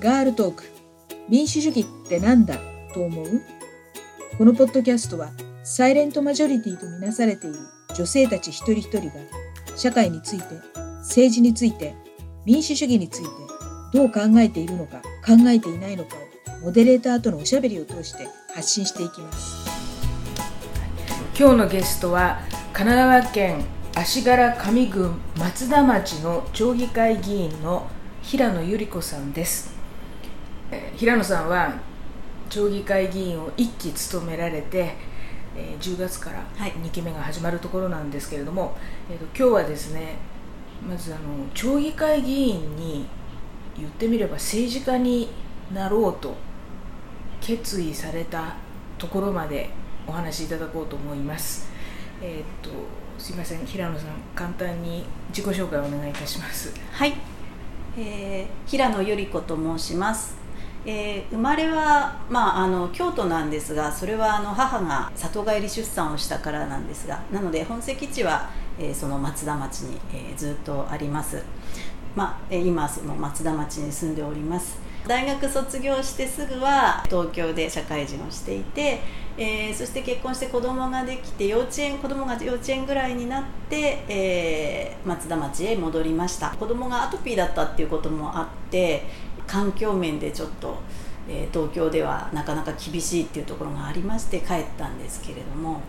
ガールトーク。民主主義ってなんだ？と思う？このポッドキャストはサイレントマジョリティとみなされている女性たち一人一人が社会について政治について民主主義についてどう考えているのか考えていないのかをモデレーターとのおしゃべりを通して発信していきます。今日のゲストは神奈川県足柄上郡松田町の町議会議員の平野由里子さんです。平野さんは町議会議員を1期務められて10月から2期目が始まるところなんですけれども、はい、えーと、今日はですねまずあの町議会議員に言ってみれば政治家になろうと決意されたところまでお話しいただこうと思います。えっ、ー、とすいません平野さん簡単に自己紹介をお願いいたします。はい、えー、平野由里子と申します。えー、生まれは、まあ、あの京都なんですがそれはあの母が里帰り出産をしたからなんですがなので本籍地は、えー、その松田町に、えー、ずっとあります、まあ、え今その松田町に住んでおります。大学卒業してすぐは東京で社会人をしていて、えー、そして結婚して子供ができて幼稚園子供が幼稚園ぐらいになって、えー、松田町へ戻りました。子供がアトピーだったっていうこともあって環境面でちょっと、えー、東京ではなかなか厳しいっていうところがありまして帰ったんですけれども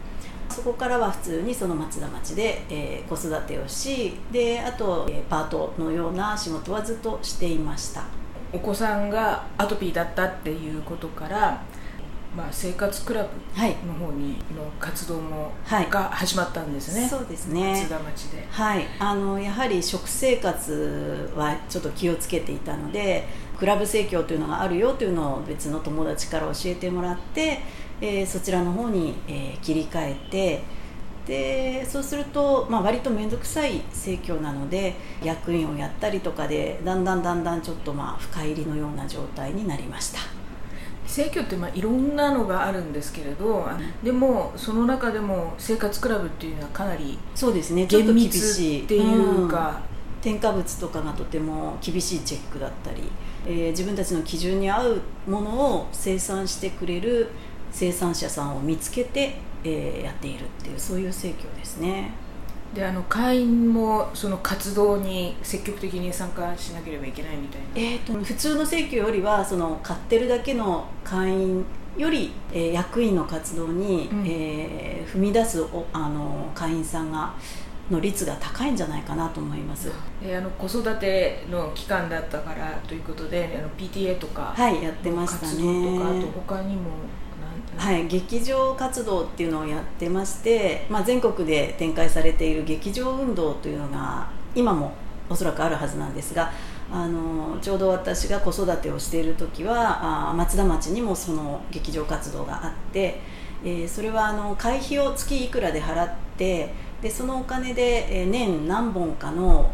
そこからは普通にその松田町で、えー、子育てをしであと、えー、パートのような仕事はずっとしていました。お子さんがアトピーだったっていうことからまあ、生活クラブの方にの活動も、はい、が始まったんですね、そうですね。松田町で、はい、あのやはり食生活はちょっと気をつけていたのでクラブ生協というのがあるよというのを別の友達から教えてもらって、えー、そちらの方に、えー、切り替えてでそうすると、まあ、割と面倒くさい生協なので役員をやったりとかでだんだんだんだんちょっとまあ深入りのような状態になりました。生協ってまあいろんなのがあるんですけれど、でもその中でも生活クラブっていうのはかなりそうですね。ちょっと厳しい。っていうか、うん、添加物とかがとても厳しいチェックだったり、えー、自分たちの基準に合うものを生産してくれる生産者さんを見つけて、えー、やっているっていうそういう生協ですね。であの会員もその活動に積極的に参加しなければいけないみたいな、えーと、普通の請求よりはその買ってるだけの会員より、えー、役員の活動に、うん、えー、踏み出すおあの会員さんがの率が高いんじゃないかなと思います、えー、あの子育ての期間だったからということであの PTA とかはいやってましたね。とかあと他にもはい、劇場活動っていうのをやってまして、まあ、全国で展開されている劇場運動というのが今もおそらくあるはずなんですがあのちょうど私が子育てをしている時はあ松田町にもその劇場活動があって、えー、それはあの会費を月いくらで払ってでそのお金で、え年何本かの、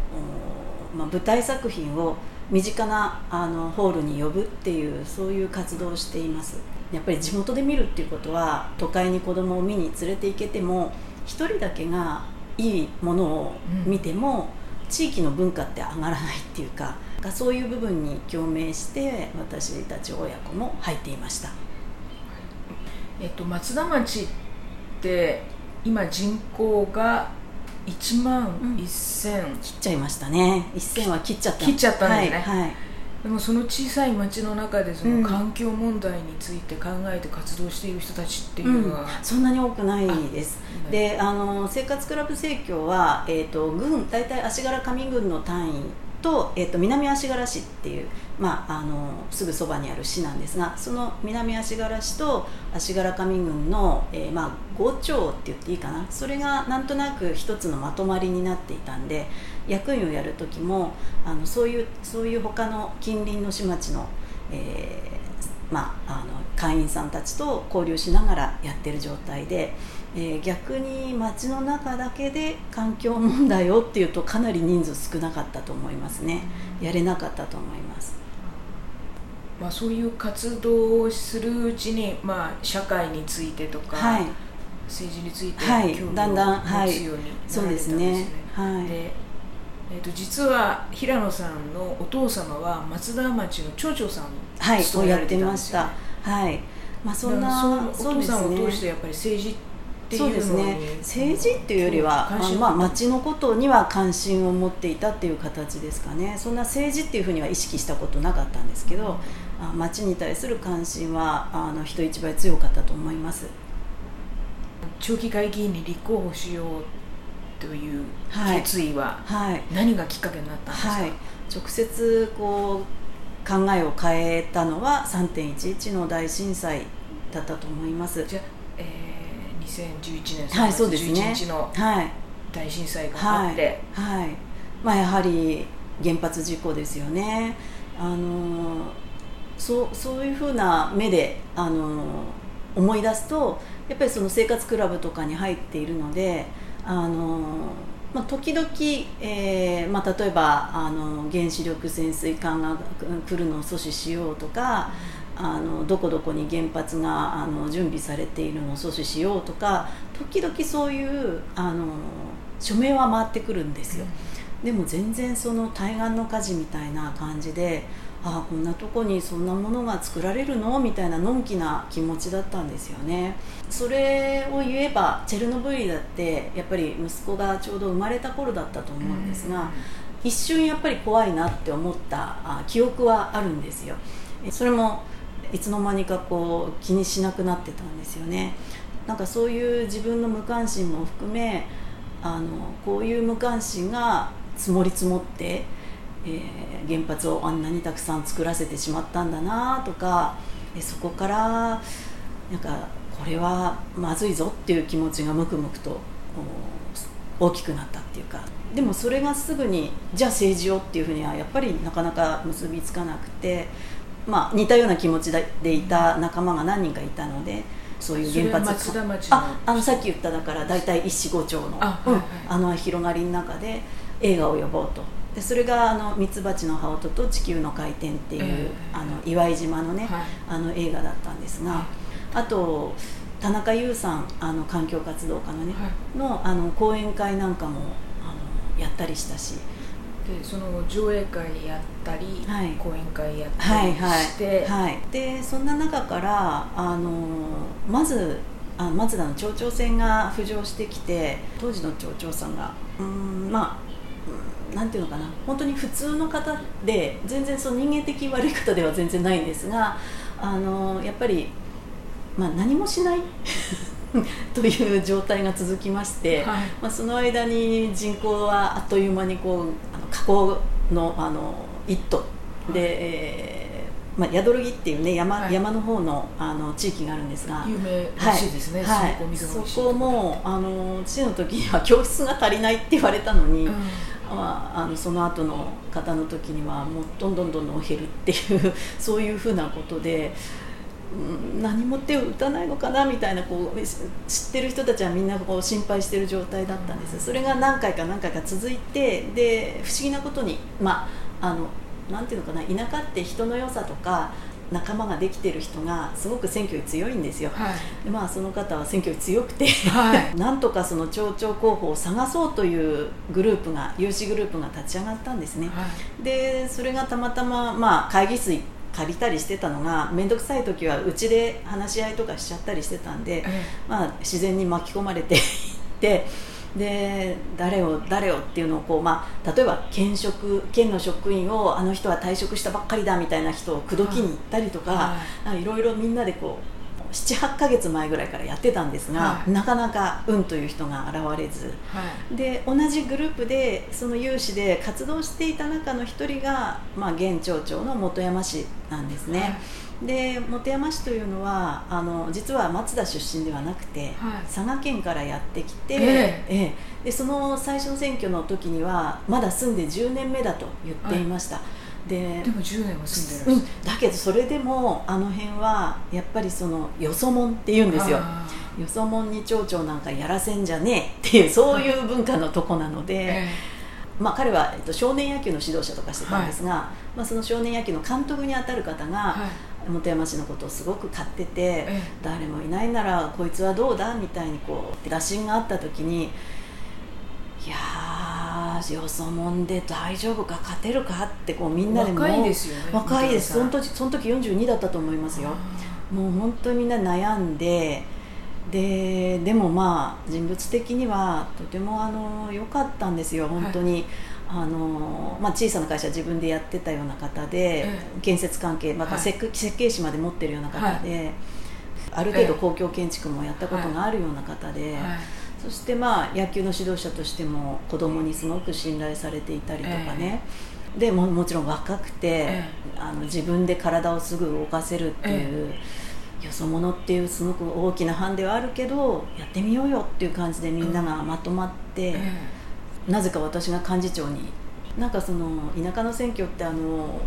まあ、舞台作品を身近なあのホールに呼ぶっていうそういう活動をしています。やっぱり地元で見るっていうことは都会に子供を見に連れて行けても1人だけがいいものを見ても、うん、地域の文化って上がらないっていうかそういう部分に共鳴して私たち親子も入っていました、えっと、松田町って今人口が1万1000、うん、切っちゃいましたね。1000は切っちゃった。切っちゃったんですね、はい、はい。でもその小さい町の中でその環境問題について考えて活動している人たちっていうのは、うん、そんなに多くないです、であの生活クラブ生協は、えーと、郡大体足柄上郡の単位と,、えーと、南足柄市っていう、まあ、あのすぐそばにある市なんですがその南足柄市と足柄上郡の、えー、まあ、5町って言っていいかなそれがなんとなく一つのまとまりになっていたんで役員をやる時もあのそういうそういう他の近隣の市町の、えー、まあ、あの会員さんたちと交流しながらやってる状態で。えー、逆に街の中だけで環境問題をっていうとかなり人数少なかったと思いますね、やれなかったと思います。まあ、そういう活動をするうちに、まあ、社会についてとか、はい、政治について興味を持つようになられたんですね。はい、だんだんはい、でえー、と実は平野さんのお父様は松田町の町長さんをはい。務められてたんやってました。ですよねはい。まあそんなお父さんを通してやっぱり政治っていうそうですね。政治っていうよりは、まあ、町のことには関心を持っていたっていう形ですかね。そんな政治っていうふうには意識したことなかったんですけど、あ町に対する関心はあの人一倍強かったと思います。長期会議員に立候補しようというはい。決意ははい。何がきっかけになったんですか、はい、直接こう考えを変えたのは3.11の大震災だったと思います。じゃあ、えー、2011年はい3月そうですね。11日のはい。大震災がはいあって、はい。まあ、やはり原発事故ですよね。あのそうそういうふうな目であの思い出すとやっぱりその生活クラブとかに入っているのであの、まあ、時々、えーまあ、例えばあの原子力潜水艦が来るのを阻止しようとかあのどこどこに原発があの準備されているのを阻止しようとか時々そういうあの署名は回ってくるんですよ、でも全然その対岸の火事みたいな感じでああこんなとこにそんなものが作られるの？みたいなのんきな気持ちだったんですよね。それを言えばチェルノブイリだってやっぱり息子がちょうど生まれた頃だったと思うんですが、一瞬やっぱり怖いなって思ったあ記憶はあるんですよ。えそれもいつの間にかこう気にしなくなってたんですよね。なんかそういう自分の無関心も含めあのこういう無関心が積もり積もって、えー原発をあんなにたくさん作らせてしまったんだなとかそこからなんかこれはまずいぞっていう気持ちがムクムクと大きくなったっていうか。でもそれがすぐにじゃあ政治をっていうふうにはやっぱりなかなか結びつかなくて、まあ、似たような気持ちでいた仲間が何人かいたのでそういう原発ああのさっき言っただから大体一市五町の。うんあはいはい。あの広がりの中で映画を呼ぼうと。でそれがあの「ミツバチの羽音と地球の回転」っていう、ええ。あの岩井島のね、はい。あの映画だったんですが、あと田中優さんあの環境活動家のね、はい。のあの講演会なんかもあのやったりしたしでその上映会やったり、はい。講演会やったりはいはいして、はい、でそんな中からあのまずあ松田の町長選が浮上してきて当時の町長さんが。うーんまあうんなんていうのかな。本当に普通の方で全然その人間的悪い方では全然ないんですがあのやっぱり、まあ、何もしない という状態が続きまして、はい。まあ、その間に人口はあっという間にこうあの河口のあの一途で、えーまあ、宿る木っていうね山,、はい。山の方のあの地域があるんですが。有名らしい。ですね、はい。すごくお水が美味しいそこもあの父の時には教室が足りないって言われたのに、うん。まあ、あのその後の方の時にはもうどんどんどんどん減るっていうそういうふうなことで、うん、何も手を打たないのかなみたいなこう知ってる人たちはみんなこう心配してる状態だったんです。それが何回か何回か続いてで不思議なことにまああのなんていうのかな田舎って人の良さとか仲間ができてる人がすごく選挙に強いんですよ。はい。でまあその方は選挙に強くてはい。なんとかその町長候補を探そうというグループが有志グループが立ち上がったんですね。はい。でそれがたまたま、まあ、会議室借りたりしてたのが面倒くさい時はうちで話し合いとかしちゃったりしてたんで、えまあ、自然に巻き込まれていって で誰を誰をっていうのをこう、まあ、例えば県職県の職員をあの人は退職したばっかりだみたいな人を口説きに行ったりとか、はなんかいろいろみんなでこう78ヶ月前ぐらいからやってたんですが、はい。なかなか運という人が現れず。はい。で同じグループでその有志で活動していた中の一人が、まあ、現町長の本山氏なんですね。はい。で本山氏というのはあの実は松田出身ではなくて、はい。佐賀県からやってきて、ええ。えでその最初の選挙の時にはまだ住んで10年目だと言っていました、ででも10年は住んでらっしうん、だけどそれでもあの辺はやっぱりそのよそもんって言うんですよ。あー。よそもんに町長なんかやらせんじゃねえっていうそういう文化のとこなので、えまあ、彼は、えっと、少年野球の指導者とかしてたんですが、まあ、その少年野球の監督に当たる方が、えはい。本山氏のことをすごく買ってて、え誰もいないならこいつはどうだみたいにこう打診があった時にいややーよそもんで大丈夫か勝てるかってこうみんなでも若いですよね若いです。その本時その時42だったと思いますよ。もう本当にみんな悩んでででもまあ人物的にはとてもあの良かったんですよ本当に、あのまあ、小さな会社自分でやってたような方で、え建設関係またはい。設計,、士まで持ってるような方で、ある程度公共建築もやったことがあるような方で、はいそしてまあ野球の指導者としても子供にすごく信頼されていたりとかね、でももちろん若くて、えあの自分で体をすぐ動かせるっていう、よそ者っていうすごく大きなハンデはあるけどやってみようよっていう感じでみんながまとまって、え。なぜか私が幹事長に。なんかその田舎の選挙ってあの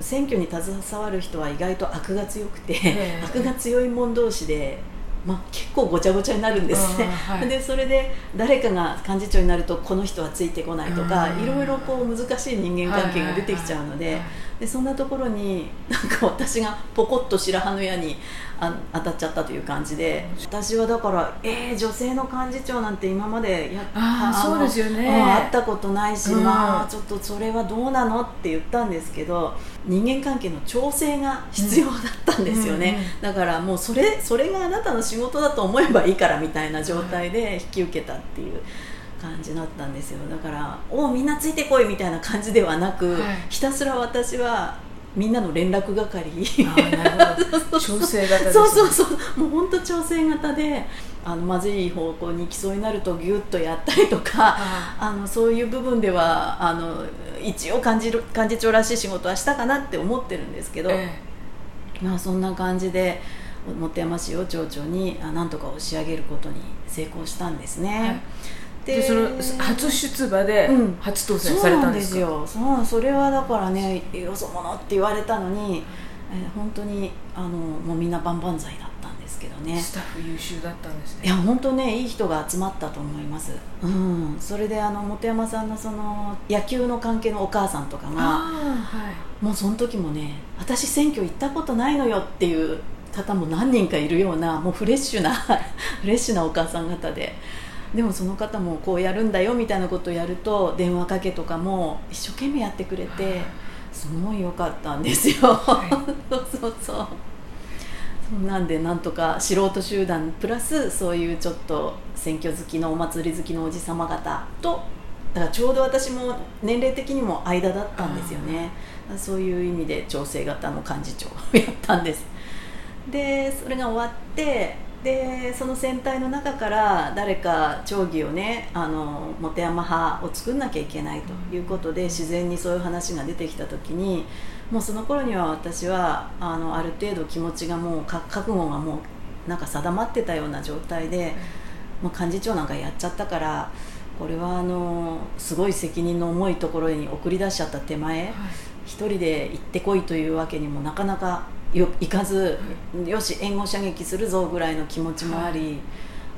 選挙に携わる人は意外と悪が強くて、ええ。悪が強い者同士で、まあ、結構ごちゃごちゃになるんですね、はいでそれで誰かが幹事長になるとこの人はついてこないとかいろいろこう難しい人間関係が出てきちゃうのではいはいはい。でそんなところになんか私がポコッと白羽の矢にあ当たっちゃったという感じで。私はだからえー、女性の幹事長なんて今までやあそうですよね。うん会ったことないし、うん。まあちょっとそれはどうなのって言ったんですけど人間関係の調整が必要だったんですよね、うん。だからもうそれそれがあなたの仕事だと思えばいいからみたいな状態で引き受けたっていう感じだったんですよ。だから「おうみんなついてこい」みたいな感じではなく、はい。ひたすら私はみんなの連絡係。調整型ね。そうそうそう。もう本当調整型であのまずい方向に行きそうになるとギュッとやったりとかああのそういう部分ではあの一応幹事幹事長らしい仕事はしたかなって思ってるんですけど、えまあ、そんな感じで本山市を町長にあなんとか押し上げることに成功したんですね。はいでその初出馬でうん。初当選されたんですか、そうなんですよ。そうそれはだからねよそ者って言われたのに、えー本当にあのもうみんな万々歳だったんですけどね。スタッフ優秀だったんですね。いや本当ねいい人が集まったと思います、うん、それであの本山さんのその野球の関係のお母さんとかがはい。もうその時もね私選挙行ったことないのよっていう方も何人かいるようなもうフレッシュな フレッシュなお母さん方ででもその方もこうやるんだよみたいなことをやると電話かけとかも一生懸命やってくれてすごい良かったんですよ、そう そうそう。そうなんでなんとか素人集団プラスそういうちょっと選挙好きのお祭り好きのおじさま方とだからちょうど私も年齢的にも間だったんですよね。そういう意味で調整型の幹事長をやったんです。でそれが終わってでその戦隊の中から誰か町議をねあの本山派を作んなきゃいけないということで自然にそういう話が出てきた時にもうその頃には私はあのある程度気持ちがもうか覚悟がもうなんか定まってたような状態で、もう幹事長なんかやっちゃったからこれはあのすごい責任の重いところに送り出しちゃった手前、一人で行ってこいというわけにもなかなかよいかず、よし援護射撃するぞぐらいの気持ちもあり、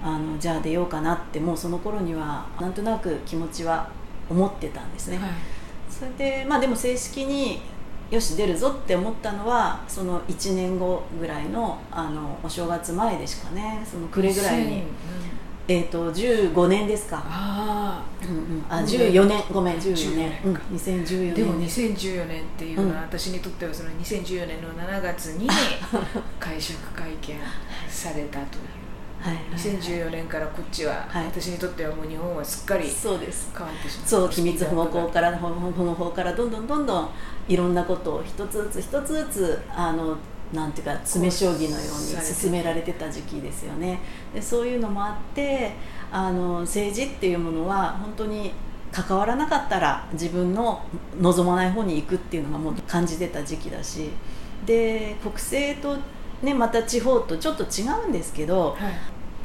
あのじゃあ出ようかなってもうその頃にはなんとなく気持ちは思ってたんですね、はい。それでまあでも正式によし出るぞって思ったのはその1年後ぐらいのあのお正月前でしかねその暮れぐらいに、えー、と15年ですか。あうんうん、あうん。14年。ごめん。14 14年、うん、2014年。あでも2014年っていうのは、うん。私にとってはその2014年の7月に 会食会見されたという。はい。はいはい2014年からこっちは、はい。私にとってはもう日本はすっかりそうです。変わってしまった。そう機密保護法から保護法からどんどんどんどんいろんなことを一つずつ一つずつあのなんていうか詰め将棋のように進められてた時期ですよね。でそういうのもあってあの政治っていうものは本当に関わらなかったら自分の望まない方に行くっていうのがもう感じてた時期だし。で国政とねまた地方とちょっと違うんですけどはい。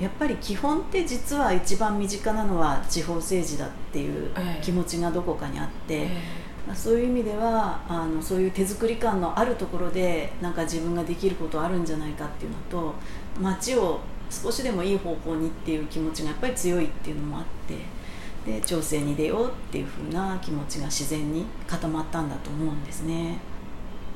やっぱり基本って実は一番身近なのは地方政治だっていうええ。気持ちがどこかにあって、えまあそういう意味ではあのそういう手作り感のあるところでなんか自分ができることあるんじゃないかっていうのと街を少しでもいい方向にっていう気持ちがやっぱり強いっていうのもあってで調整に出ようっていうふうな気持ちが自然に固まったんだと思うんですね。え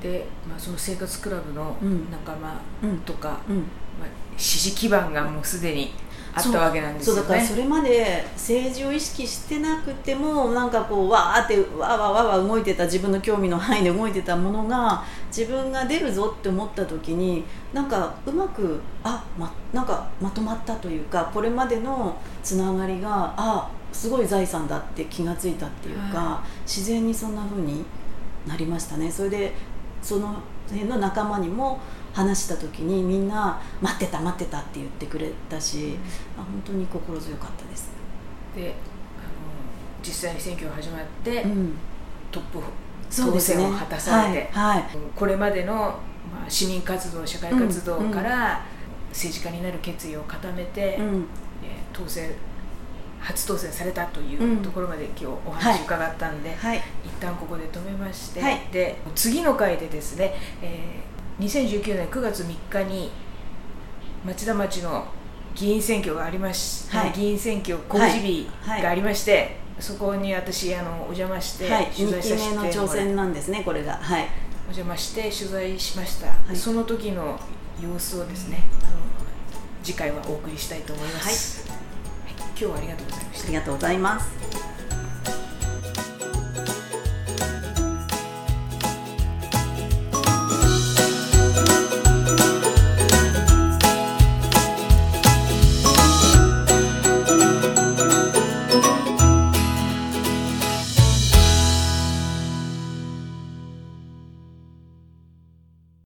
で、まあ、その生活クラブのうん。仲間うん。とか、うん。まあ、支持基盤がもうすでにあったわけなんですよね。そうだからそれまで政治を意識してなくてもなんかこうわーってわーわーわーわー動いてた自分の興味の範囲で動いてたものが自分が出るぞって思った時になんかうまくあ、ま、なんかまとまったというかこれまでのつながりがあすごい財産だって気が付いたっていうか、は自然にそんな風になりましたね。それでその辺の仲間にも話した時にみんな「待ってた待ってた」って言ってくれたし、あ本当に心強かったです、であの実際に選挙が始まって、うん、トップ当選を果たされて、はいはい。これまでの、まあ、市民活動社会活動から政治家になる決意を固めて、うん。えー当選初当選されたというん。うところまで今日お話伺ったんで、はい。一旦ここで止めまして、はい。で次の回でですね、えー2019年9月3日に町田町の議員選挙がありまし、はい。議員選挙公示日はい。がありまして、そこに私あのお邪魔してはい、取2期材させての挑戦なんですねこれが。はい。お邪魔して取材しました、い。その時の様子をですね、あの次回はお送りしたいと思います、はい。今日はありがとうございました。ありがとうございます